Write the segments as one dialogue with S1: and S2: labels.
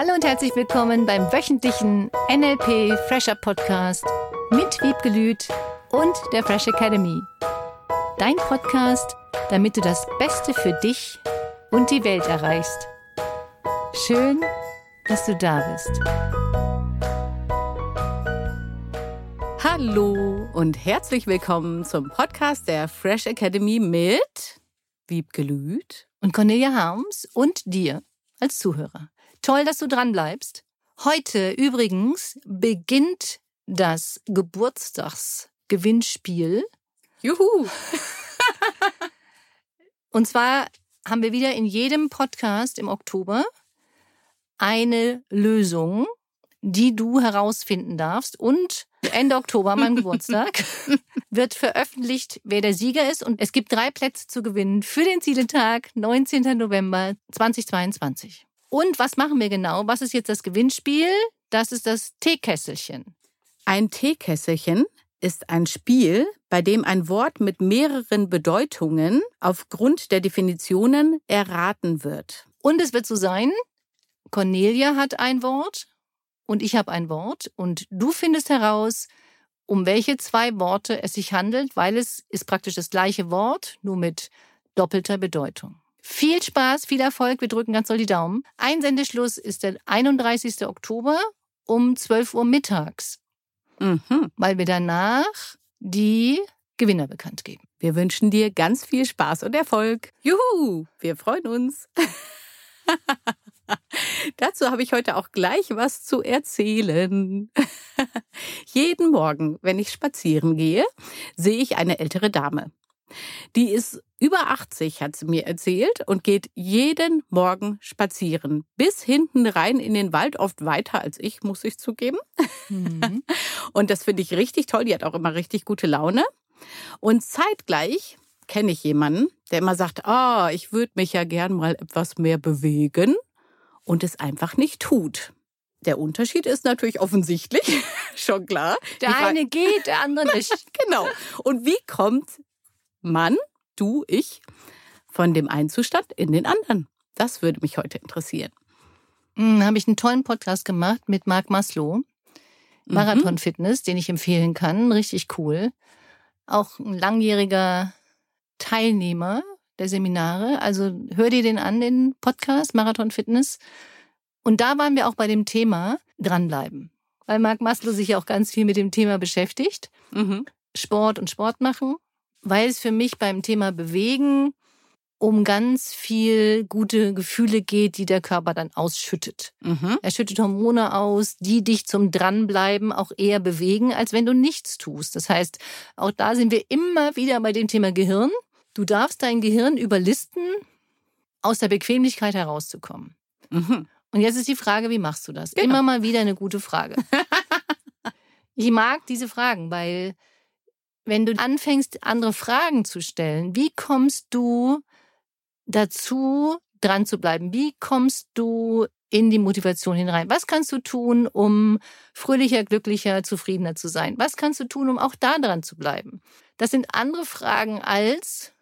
S1: Hallo und herzlich willkommen beim wöchentlichen NLP Fresher Podcast mit Wiebgelüt und der Fresh Academy. Dein Podcast, damit du das Beste für dich und die Welt erreichst. Schön, dass du da bist.
S2: Hallo und herzlich willkommen zum Podcast der Fresh Academy mit Wiebgelüt
S1: und Cornelia Harms und dir als Zuhörer. Toll, dass du dran bleibst. Heute übrigens beginnt das Geburtstagsgewinnspiel.
S2: Juhu!
S1: Und zwar haben wir wieder in jedem Podcast im Oktober eine Lösung, die du herausfinden darfst. Und Ende Oktober, mein Geburtstag, wird veröffentlicht, wer der Sieger ist. Und es gibt drei Plätze zu gewinnen für den Zieletag, 19. November 2022. Und was machen wir genau? Was ist jetzt das Gewinnspiel? Das ist das Teekesselchen.
S2: Ein Teekesselchen ist ein Spiel, bei dem ein Wort mit mehreren Bedeutungen aufgrund der Definitionen erraten wird.
S1: Und es wird so sein, Cornelia hat ein Wort und ich habe ein Wort und du findest heraus, um welche zwei Worte es sich handelt, weil es ist praktisch das gleiche Wort, nur mit doppelter Bedeutung. Viel Spaß, viel Erfolg. Wir drücken ganz doll die Daumen. Einsendeschluss ist der 31. Oktober um 12 Uhr mittags. Mhm. Weil wir danach die Gewinner bekannt geben.
S2: Wir wünschen dir ganz viel Spaß und Erfolg. Juhu, wir freuen uns. Dazu habe ich heute auch gleich was zu erzählen. Jeden Morgen, wenn ich spazieren gehe, sehe ich eine ältere Dame. Die ist über 80, hat sie mir erzählt, und geht jeden Morgen spazieren. Bis hinten rein in den Wald, oft weiter als ich, muss ich zugeben. Mhm. Und das finde ich richtig toll. Die hat auch immer richtig gute Laune. Und zeitgleich kenne ich jemanden, der immer sagt, ah, oh, ich würde mich ja gern mal etwas mehr bewegen und es einfach nicht tut. Der Unterschied ist natürlich offensichtlich, schon klar.
S1: Der eine geht, der andere nicht.
S2: genau. Und wie kommt Mann, du, ich, von dem einen Zustand in den anderen? Das würde mich heute interessieren.
S1: Hm, habe ich einen tollen Podcast gemacht mit Marc Maslow. Mhm. Marathon Fitness, den ich empfehlen kann. Richtig cool. Auch ein langjähriger Teilnehmer der Seminare. Also hör dir den an, den Podcast Marathon Fitness. Und da waren wir auch bei dem Thema dranbleiben. Weil Marc Maslow sich ja auch ganz viel mit dem Thema beschäftigt. Mhm. Sport und Sport machen weil es für mich beim Thema Bewegen um ganz viel gute Gefühle geht, die der Körper dann ausschüttet. Mhm. Er schüttet Hormone aus, die dich zum Dranbleiben auch eher bewegen, als wenn du nichts tust. Das heißt, auch da sind wir immer wieder bei dem Thema Gehirn. Du darfst dein Gehirn überlisten, aus der Bequemlichkeit herauszukommen. Mhm. Und jetzt ist die Frage, wie machst du das? Genau. Immer mal wieder eine gute Frage. ich mag diese Fragen, weil wenn du anfängst, andere Fragen zu stellen, wie kommst du dazu, dran zu bleiben? Wie kommst du in die Motivation hinein? Was kannst du tun, um fröhlicher, glücklicher, zufriedener zu sein? Was kannst du tun, um auch da dran zu bleiben? Das sind andere Fragen als,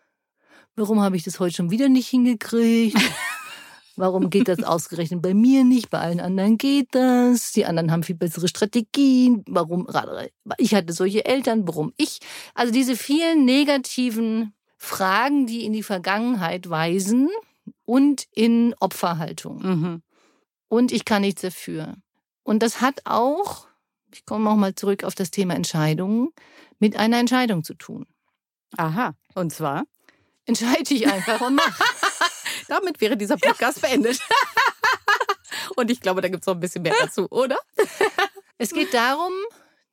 S1: warum habe ich das heute schon wieder nicht hingekriegt? Warum geht das ausgerechnet bei mir nicht? Bei allen anderen geht das. Die anderen haben viel bessere Strategien. Warum? Ich hatte solche Eltern. Warum ich? Also diese vielen negativen Fragen, die in die Vergangenheit weisen und in Opferhaltung. Mhm. Und ich kann nichts dafür. Und das hat auch, ich komme auch mal zurück auf das Thema Entscheidungen, mit einer Entscheidung zu tun.
S2: Aha. Und zwar?
S1: Entscheide ich einfach und mache.
S2: Damit wäre dieser Podcast ja. beendet. Und ich glaube, da gibt es noch ein bisschen mehr dazu, oder?
S1: Es geht darum,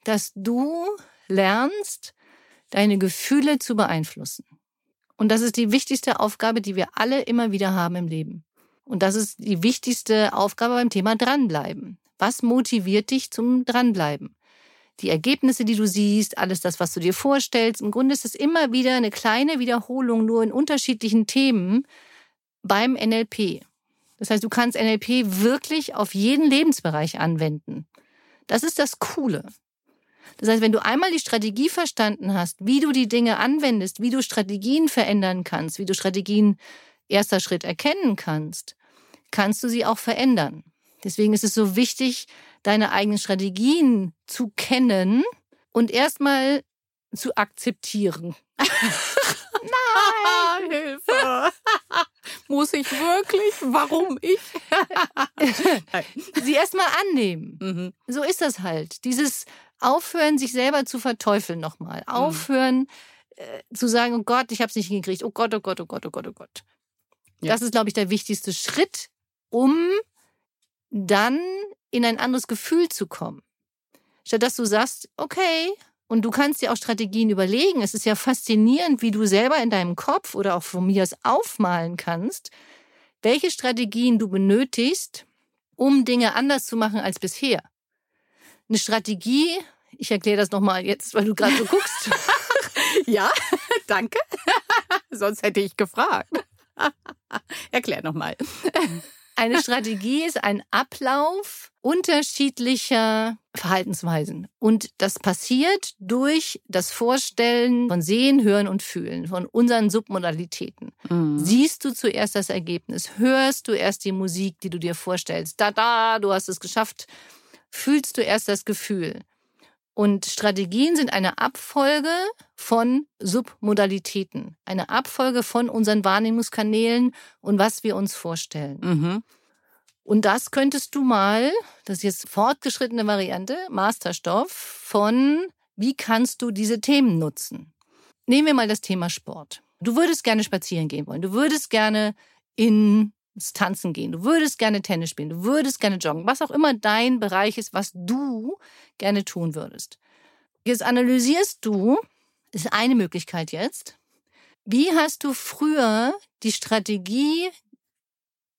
S1: dass du lernst, deine Gefühle zu beeinflussen. Und das ist die wichtigste Aufgabe, die wir alle immer wieder haben im Leben. Und das ist die wichtigste Aufgabe beim Thema Dranbleiben. Was motiviert dich zum Dranbleiben? Die Ergebnisse, die du siehst, alles das, was du dir vorstellst. Im Grunde ist es immer wieder eine kleine Wiederholung, nur in unterschiedlichen Themen, beim NLP. Das heißt, du kannst NLP wirklich auf jeden Lebensbereich anwenden. Das ist das Coole. Das heißt, wenn du einmal die Strategie verstanden hast, wie du die Dinge anwendest, wie du Strategien verändern kannst, wie du Strategien erster Schritt erkennen kannst, kannst du sie auch verändern. Deswegen ist es so wichtig, deine eigenen Strategien zu kennen und erstmal zu akzeptieren.
S2: Nein! Hilfe! Muss ich wirklich? Warum ich?
S1: Sie erstmal annehmen. Mhm. So ist das halt. Dieses Aufhören, sich selber zu verteufeln nochmal. Mhm. Aufhören äh, zu sagen, oh Gott, ich habe es nicht hingekriegt. Oh Gott, oh Gott, oh Gott, oh Gott, oh Gott. Ja. Das ist, glaube ich, der wichtigste Schritt, um dann in ein anderes Gefühl zu kommen. Statt dass du sagst, okay, und du kannst dir auch Strategien überlegen. Es ist ja faszinierend, wie du selber in deinem Kopf oder auch von mir aus aufmalen kannst, welche Strategien du benötigst, um Dinge anders zu machen als bisher. Eine Strategie, ich erkläre das nochmal jetzt, weil du gerade so guckst.
S2: ja, danke. Sonst hätte ich gefragt. Erklär nochmal.
S1: Eine Strategie ist ein Ablauf unterschiedlicher Verhaltensweisen. Und das passiert durch das Vorstellen von Sehen, Hören und Fühlen, von unseren Submodalitäten. Mhm. Siehst du zuerst das Ergebnis, hörst du erst die Musik, die du dir vorstellst, da, da, du hast es geschafft, fühlst du erst das Gefühl. Und Strategien sind eine Abfolge von Submodalitäten, eine Abfolge von unseren Wahrnehmungskanälen und was wir uns vorstellen. Mhm. Und das könntest du mal, das ist jetzt fortgeschrittene Variante, Masterstoff von, wie kannst du diese Themen nutzen? Nehmen wir mal das Thema Sport. Du würdest gerne spazieren gehen wollen. Du würdest gerne ins Tanzen gehen. Du würdest gerne Tennis spielen. Du würdest gerne joggen. Was auch immer dein Bereich ist, was du gerne tun würdest. Jetzt analysierst du, ist eine Möglichkeit jetzt. Wie hast du früher die Strategie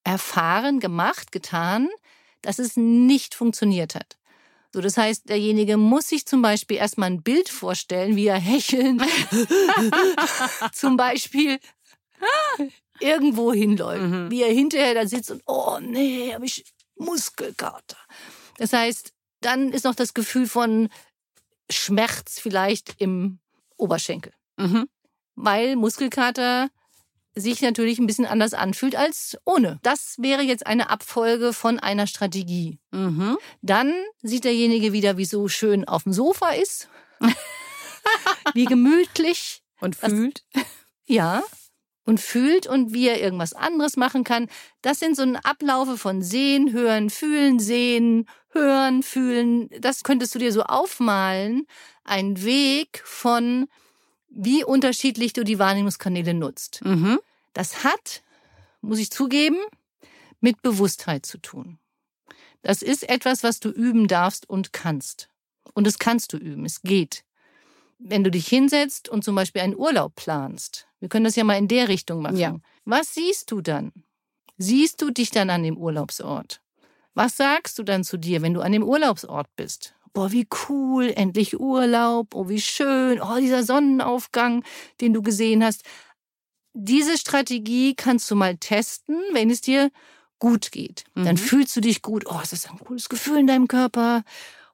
S1: erfahren, gemacht, getan, dass es nicht funktioniert hat? So, das heißt, derjenige muss sich zum Beispiel erstmal ein Bild vorstellen, wie er hecheln zum Beispiel irgendwo hinläuft, mhm. wie er hinterher da sitzt und oh nee, habe ich Muskelkater. Das heißt, dann ist noch das Gefühl von Schmerz vielleicht im Oberschenkel. Mhm. Weil Muskelkater sich natürlich ein bisschen anders anfühlt als ohne. Das wäre jetzt eine Abfolge von einer Strategie. Mhm. Dann sieht derjenige wieder, wie so schön auf dem Sofa ist, wie gemütlich.
S2: Und fühlt.
S1: ja, und fühlt und wie er irgendwas anderes machen kann. Das sind so ein Ablaufe von Sehen, Hören, Fühlen, Sehen, Hören, Fühlen. Das könntest du dir so aufmalen. Ein Weg von, wie unterschiedlich du die Wahrnehmungskanäle nutzt. Mhm. Das hat, muss ich zugeben, mit Bewusstheit zu tun. Das ist etwas, was du üben darfst und kannst. Und das kannst du üben. Es geht. Wenn du dich hinsetzt und zum Beispiel einen Urlaub planst, wir können das ja mal in der Richtung machen. Ja. Was siehst du dann? Siehst du dich dann an dem Urlaubsort? Was sagst du dann zu dir, wenn du an dem Urlaubsort bist? Boah, wie cool, endlich Urlaub, oh, wie schön, oh, dieser Sonnenaufgang, den du gesehen hast. Diese Strategie kannst du mal testen, wenn es dir gut geht. Mhm. Dann fühlst du dich gut, oh, es ist ein cooles Gefühl in deinem Körper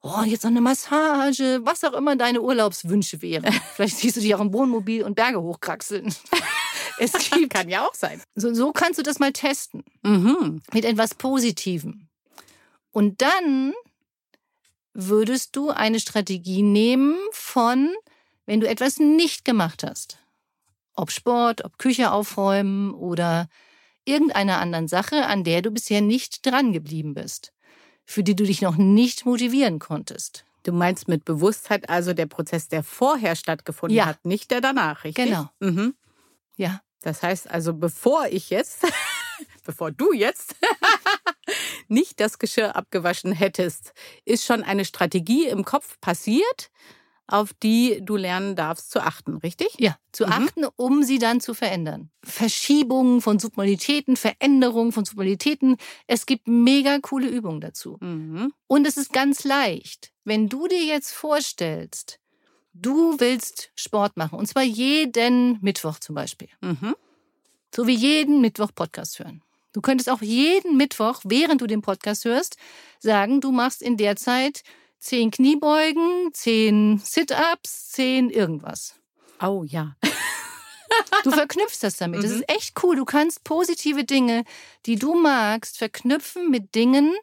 S1: oh, jetzt noch eine Massage, was auch immer deine Urlaubswünsche wären. Vielleicht siehst du dich auch im Wohnmobil und Berge hochkraxeln.
S2: Es gibt, kann ja auch sein.
S1: So, so kannst du das mal testen. Mhm. Mit etwas Positivem. Und dann würdest du eine Strategie nehmen von, wenn du etwas nicht gemacht hast. Ob Sport, ob Küche aufräumen oder irgendeiner anderen Sache, an der du bisher nicht dran geblieben bist für die du dich noch nicht motivieren konntest.
S2: Du meinst mit Bewusstheit also der Prozess, der vorher stattgefunden ja. hat, nicht der danach, richtig?
S1: Genau. Mhm.
S2: Ja. Das heißt also, bevor ich jetzt, bevor du jetzt nicht das Geschirr abgewaschen hättest, ist schon eine Strategie im Kopf passiert, auf die du lernen darfst zu achten, richtig?
S1: Ja, zu mhm. achten, um sie dann zu verändern. Verschiebungen von Submodalitäten, Veränderungen von Submodalitäten. Es gibt mega coole Übungen dazu. Mhm. Und es ist ganz leicht. Wenn du dir jetzt vorstellst, du willst Sport machen, und zwar jeden Mittwoch zum Beispiel. Mhm. So wie jeden Mittwoch Podcast hören. Du könntest auch jeden Mittwoch, während du den Podcast hörst, sagen, du machst in der Zeit zehn Kniebeugen, zehn Sit-ups, zehn irgendwas.
S2: Oh ja.
S1: Du verknüpfst das damit. Das mhm. ist echt cool. Du kannst positive Dinge, die du magst, verknüpfen mit Dingen,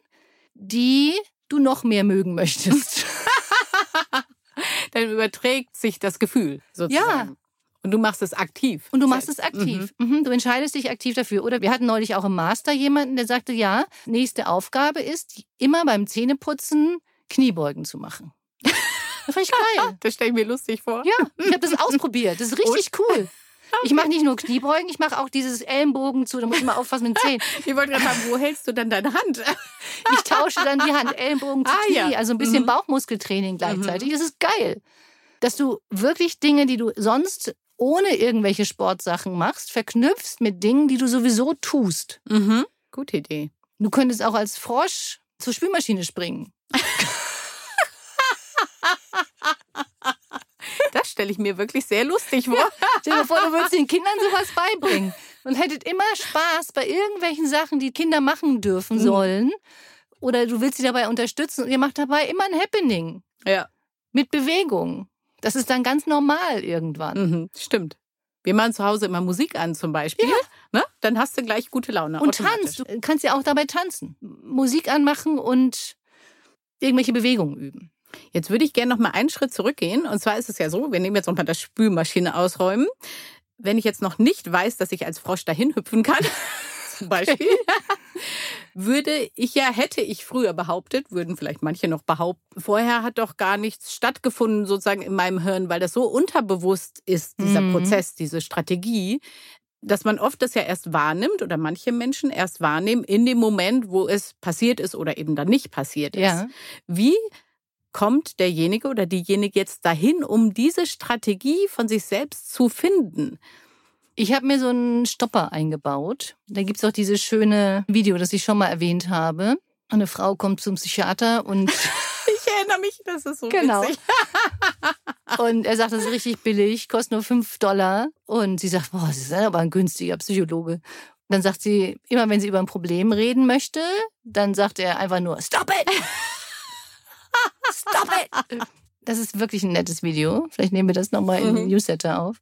S1: die du noch mehr mögen möchtest.
S2: Dann überträgt sich das Gefühl sozusagen. Ja. Und du machst es aktiv.
S1: Und du machst es aktiv. Mhm. Mhm. Du entscheidest dich aktiv dafür. Oder wir hatten neulich auch im Master jemanden, der sagte, ja, nächste Aufgabe ist, immer beim Zähneputzen Kniebeugen zu machen. Das fand ich geil.
S2: das stelle ich mir lustig vor.
S1: Ja, ich habe das ausprobiert. Das ist richtig Und? cool. Ich mache nicht nur Kniebeugen, ich mache auch dieses Ellenbogen zu. Da muss ich mal aufpassen mit den Zähnen.
S2: Ich wollte gerade sagen, wo hältst du dann deine Hand?
S1: Ich tausche dann die Hand, Ellenbogen zu ah, Knie. Ja. Also ein bisschen mhm. Bauchmuskeltraining gleichzeitig. Mhm. Das ist geil. Dass du wirklich Dinge, die du sonst ohne irgendwelche Sportsachen machst, verknüpfst mit Dingen, die du sowieso tust.
S2: Mhm. Gute Idee.
S1: Du könntest auch als Frosch zur Spülmaschine springen.
S2: Das stelle ich mir wirklich sehr lustig vor.
S1: Ja, stell dir vor, du würdest den Kindern sowas beibringen und hättet immer Spaß bei irgendwelchen Sachen, die Kinder machen dürfen mhm. sollen. Oder du willst sie dabei unterstützen und ihr macht dabei immer ein Happening.
S2: Ja.
S1: Mit Bewegung. Das ist dann ganz normal irgendwann.
S2: Mhm, stimmt. Wir machen zu Hause immer Musik an zum Beispiel. Ja. Ne? Dann hast du gleich gute Laune.
S1: Und tanzt. Du kannst ja auch dabei tanzen. Musik anmachen und irgendwelche Bewegungen üben.
S2: Jetzt würde ich gerne noch mal einen Schritt zurückgehen. Und zwar ist es ja so, wir nehmen jetzt noch mal das Spülmaschine ausräumen. Wenn ich jetzt noch nicht weiß, dass ich als Frosch dahin hüpfen kann, zum Beispiel, würde ich ja, hätte ich früher behauptet, würden vielleicht manche noch behaupten, vorher hat doch gar nichts stattgefunden sozusagen in meinem Hirn, weil das so unterbewusst ist, dieser mhm. Prozess, diese Strategie, dass man oft das ja erst wahrnimmt oder manche Menschen erst wahrnehmen in dem Moment, wo es passiert ist oder eben dann nicht passiert ist. Ja. Wie kommt derjenige oder diejenige jetzt dahin, um diese Strategie von sich selbst zu finden?
S1: Ich habe mir so einen Stopper eingebaut. Da gibt es auch dieses schöne Video, das ich schon mal erwähnt habe. Eine Frau kommt zum Psychiater und
S2: ich erinnere mich, das ist so
S1: genau.
S2: witzig.
S1: und er sagt, das ist richtig billig, kostet nur fünf Dollar. Und sie sagt, boah, das ist aber ein günstiger Psychologe. Dann sagt sie, immer wenn sie über ein Problem reden möchte, dann sagt er einfach nur, stop it! Stop it! Das ist wirklich ein nettes Video. Vielleicht nehmen wir das nochmal mhm. im Newsletter auf.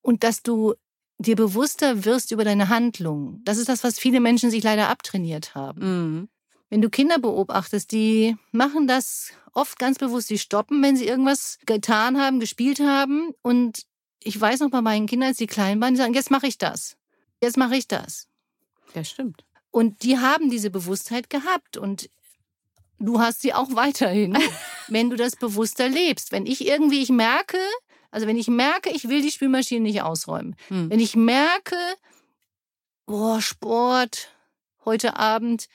S1: Und dass du dir bewusster wirst über deine Handlungen. Das ist das, was viele Menschen sich leider abtrainiert haben. Mhm. Wenn du Kinder beobachtest, die machen das oft ganz bewusst. Sie stoppen, wenn sie irgendwas getan haben, gespielt haben. Und ich weiß noch bei meinen Kindern, als sie klein waren, die sagen, jetzt mache ich das. Jetzt mache ich das.
S2: Ja, stimmt.
S1: Und die haben diese Bewusstheit gehabt. Und du hast sie auch weiterhin, wenn du das bewusster lebst. Wenn ich irgendwie, ich merke, also wenn ich merke, ich will die Spülmaschine nicht ausräumen, hm. wenn ich merke, boah, Sport, heute Abend,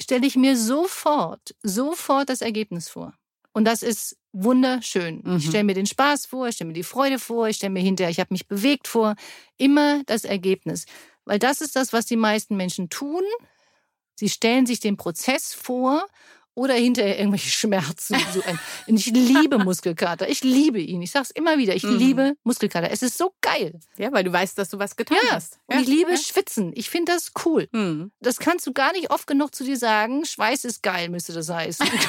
S1: stelle ich mir sofort, sofort das Ergebnis vor. Und das ist wunderschön. Mhm. Ich stelle mir den Spaß vor, ich stelle mir die Freude vor, ich stelle mir hinterher, ich habe mich bewegt vor. Immer das Ergebnis. Weil das ist das, was die meisten Menschen tun. Sie stellen sich den Prozess vor oder hinterher irgendwelche Schmerzen. Und ich liebe Muskelkater. Ich liebe ihn. Ich sage es immer wieder. Ich mhm. liebe Muskelkater. Es ist so geil.
S2: Ja, weil du weißt, dass du was getan
S1: ja.
S2: hast.
S1: Ja. Und ich liebe ja. Schwitzen. Ich finde das cool. Mhm. Das kannst du gar nicht oft genug zu dir sagen. Schweiß ist geil, müsste das heißen.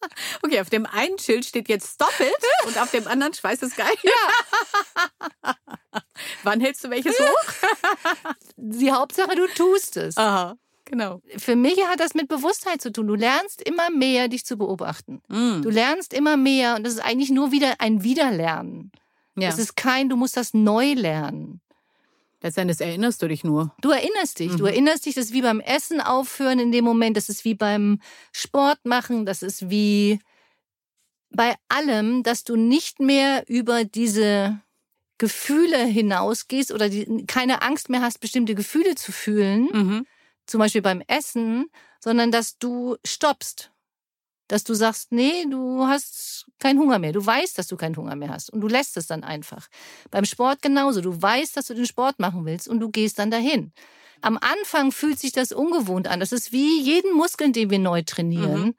S2: Okay, auf dem einen Schild steht jetzt Stop it und auf dem anderen Schweiß ist geil.
S1: Ja.
S2: Wann hältst du welches hoch?
S1: Die Hauptsache, du tust es.
S2: Aha. Genau.
S1: Für mich hat das mit Bewusstheit zu tun. Du lernst immer mehr, dich zu beobachten. Mm. Du lernst immer mehr und das ist eigentlich nur wieder ein Wiederlernen. Ja. Es ist kein, du musst das neu lernen.
S2: Letztendlich erinnerst du dich nur.
S1: Du erinnerst dich. Mhm. Du erinnerst dich, das ist wie beim Essen aufhören in dem Moment, das ist wie beim Sport machen, das ist wie bei allem, dass du nicht mehr über diese Gefühle hinausgehst oder die, keine Angst mehr hast, bestimmte Gefühle zu fühlen, mhm zum Beispiel beim Essen, sondern dass du stoppst. Dass du sagst, nee, du hast keinen Hunger mehr. Du weißt, dass du keinen Hunger mehr hast. Und du lässt es dann einfach. Beim Sport genauso. Du weißt, dass du den Sport machen willst und du gehst dann dahin. Am Anfang fühlt sich das ungewohnt an. Das ist wie jeden Muskeln, den wir neu trainieren. Mhm.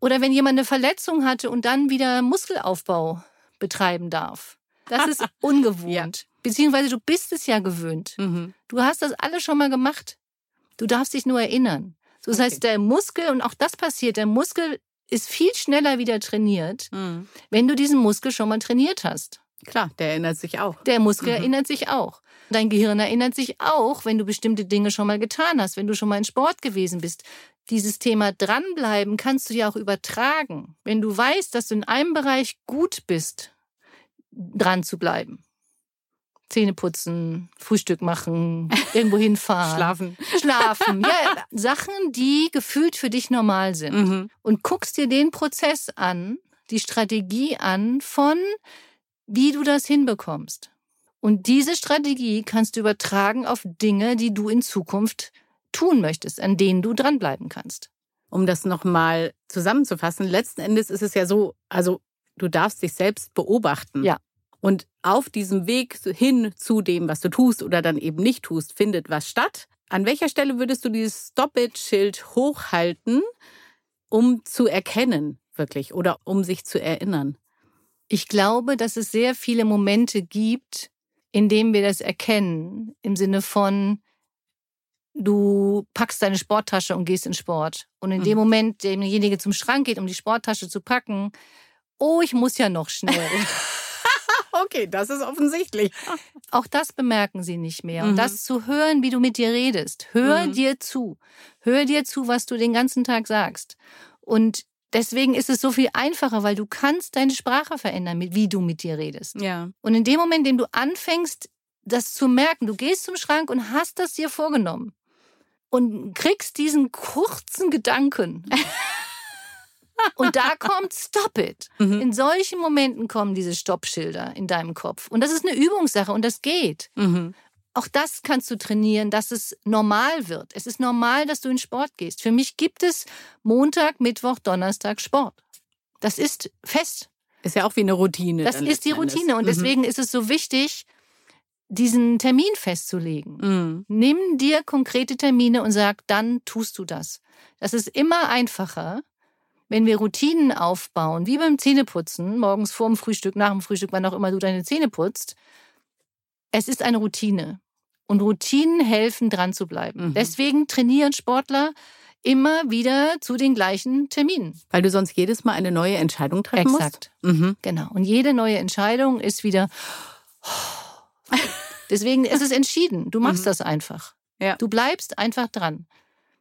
S1: Oder wenn jemand eine Verletzung hatte und dann wieder Muskelaufbau betreiben darf. Das ist ungewohnt. ja. Beziehungsweise du bist es ja gewöhnt. Mhm. Du hast das alles schon mal gemacht. Du darfst dich nur erinnern. So, das okay. heißt, der Muskel, und auch das passiert, der Muskel ist viel schneller wieder trainiert, mhm. wenn du diesen Muskel schon mal trainiert hast.
S2: Klar, der erinnert sich auch.
S1: Der Muskel mhm. erinnert sich auch. Dein Gehirn erinnert sich auch, wenn du bestimmte Dinge schon mal getan hast, wenn du schon mal in Sport gewesen bist. Dieses Thema dranbleiben kannst du ja auch übertragen. Wenn du weißt, dass du in einem Bereich gut bist, dran zu bleiben. Zähne putzen, Frühstück machen, irgendwo hinfahren.
S2: Schlafen.
S1: Schlafen. Ja, Sachen, die gefühlt für dich normal sind. Mhm. Und guckst dir den Prozess an, die Strategie an von, wie du das hinbekommst. Und diese Strategie kannst du übertragen auf Dinge, die du in Zukunft tun möchtest, an denen du dranbleiben kannst.
S2: Um das nochmal zusammenzufassen, letzten Endes ist es ja so, also du darfst dich selbst beobachten.
S1: Ja.
S2: Und auf diesem Weg hin zu dem, was du tust oder dann eben nicht tust, findet was statt. An welcher Stelle würdest du dieses Stop-it-Schild hochhalten, um zu erkennen, wirklich, oder um sich zu erinnern?
S1: Ich glaube, dass es sehr viele Momente gibt, in denen wir das erkennen, im Sinne von, du packst deine Sporttasche und gehst in Sport. Und in mhm. dem Moment, derjenige zum Schrank geht, um die Sporttasche zu packen, oh, ich muss ja noch schnell.
S2: okay, das ist offensichtlich.
S1: Auch das bemerken sie nicht mehr. Und mhm. das zu hören, wie du mit dir redest. Hör mhm. dir zu. Hör dir zu, was du den ganzen Tag sagst. Und deswegen ist es so viel einfacher, weil du kannst deine Sprache verändern, wie du mit dir redest.
S2: Ja.
S1: Und in dem Moment, in dem du anfängst, das zu merken, du gehst zum Schrank und hast das dir vorgenommen und kriegst diesen kurzen Gedanken. Und da kommt Stop it. Mhm. In solchen Momenten kommen diese Stoppschilder in deinem Kopf. Und das ist eine Übungssache und das geht. Mhm. Auch das kannst du trainieren, dass es normal wird. Es ist normal, dass du in Sport gehst. Für mich gibt es Montag, Mittwoch, Donnerstag Sport. Das ist fest.
S2: Ist ja auch wie eine Routine.
S1: Das ist die Routine. Und mhm. deswegen ist es so wichtig, diesen Termin festzulegen. Mhm. Nimm dir konkrete Termine und sag, dann tust du das. Das ist immer einfacher, wenn wir Routinen aufbauen, wie beim Zähneputzen, morgens vor dem Frühstück, nach dem Frühstück, wann auch immer du deine Zähne putzt. Es ist eine Routine. Und Routinen helfen, dran zu bleiben. Mhm. Deswegen trainieren Sportler immer wieder zu den gleichen Terminen.
S2: Weil du sonst jedes Mal eine neue Entscheidung treffen
S1: Exakt.
S2: musst?
S1: Mhm. Genau. Und jede neue Entscheidung ist wieder. Deswegen ist es entschieden. Du machst mhm. das einfach.
S2: Ja.
S1: Du bleibst einfach dran.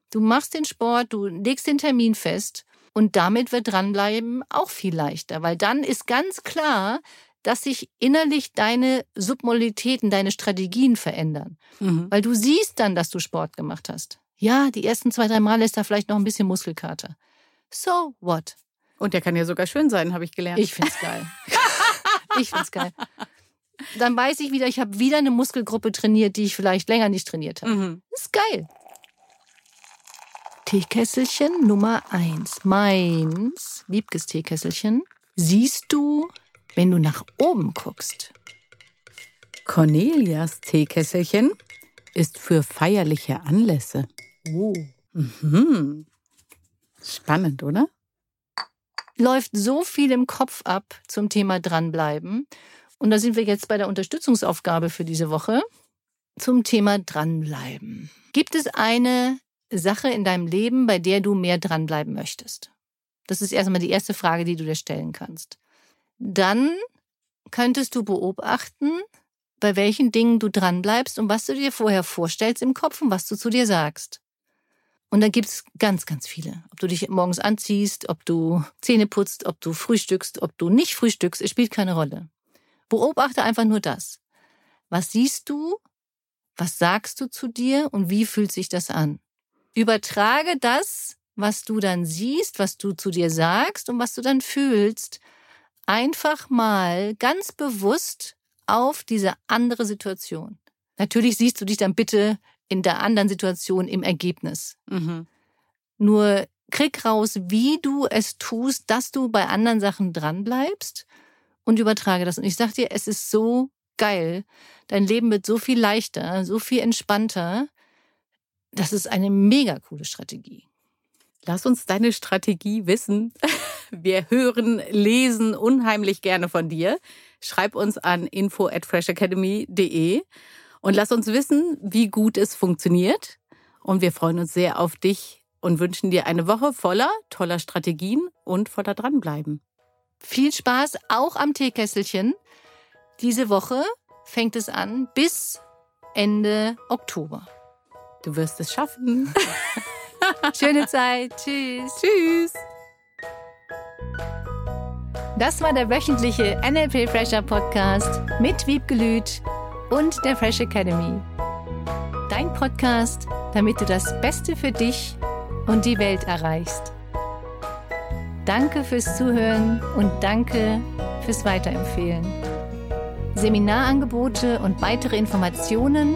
S1: Du machst den Sport, du legst den Termin fest und damit wird dranbleiben auch viel leichter, weil dann ist ganz klar, dass sich innerlich deine Submodalitäten, deine Strategien verändern. Mhm. Weil du siehst dann, dass du Sport gemacht hast. Ja, die ersten zwei, drei Mal ist da vielleicht noch ein bisschen Muskelkater. So what?
S2: Und der kann ja sogar schön sein, habe ich gelernt.
S1: Ich find's geil. ich find's geil. Dann weiß ich wieder, ich habe wieder eine Muskelgruppe trainiert, die ich vielleicht länger nicht trainiert habe. Mhm. Ist geil. Teekesselchen Nummer eins. Meins, Wiebkes Teekesselchen. Siehst du, wenn du nach oben guckst?
S2: Cornelias Teekesselchen ist für feierliche Anlässe.
S1: Oh.
S2: Mhm. Spannend, oder?
S1: Läuft so viel im Kopf ab zum Thema dranbleiben. Und da sind wir jetzt bei der Unterstützungsaufgabe für diese Woche zum Thema dranbleiben. Gibt es eine Sache in deinem Leben, bei der du mehr dranbleiben möchtest? Das ist erstmal die erste Frage, die du dir stellen kannst. Dann könntest du beobachten, bei welchen Dingen du dranbleibst und was du dir vorher vorstellst im Kopf und was du zu dir sagst. Und da gibt's ganz, ganz viele. Ob du dich morgens anziehst, ob du Zähne putzt, ob du frühstückst, ob du nicht frühstückst, es spielt keine Rolle. Beobachte einfach nur das. Was siehst du? Was sagst du zu dir und wie fühlt sich das an? Übertrage das, was du dann siehst, was du zu dir sagst und was du dann fühlst, einfach mal ganz bewusst auf diese andere Situation. Natürlich siehst du dich dann bitte in der anderen Situation im Ergebnis. Mhm. Nur krieg raus, wie du es tust, dass du bei anderen Sachen dranbleibst und übertrage das. Und ich sag dir, es ist so geil. Dein Leben wird so viel leichter, so viel entspannter, das ist eine mega coole Strategie.
S2: Lass uns deine Strategie wissen. Wir hören, lesen unheimlich gerne von dir. Schreib uns an info at freshacademy.de und lass uns wissen, wie gut es funktioniert. Und wir freuen uns sehr auf dich und wünschen dir eine Woche voller toller Strategien und voller dranbleiben.
S1: Viel Spaß auch am Teekesselchen. Diese Woche fängt es an bis Ende Oktober.
S2: Du wirst es schaffen.
S1: Schöne Zeit. Tschüss.
S2: Tschüss.
S1: Das war der wöchentliche NLP Fresher Podcast mit Wiebgelüt und der Fresh Academy. Dein Podcast, damit du das Beste für dich und die Welt erreichst. Danke fürs Zuhören und danke fürs Weiterempfehlen. Seminarangebote und weitere Informationen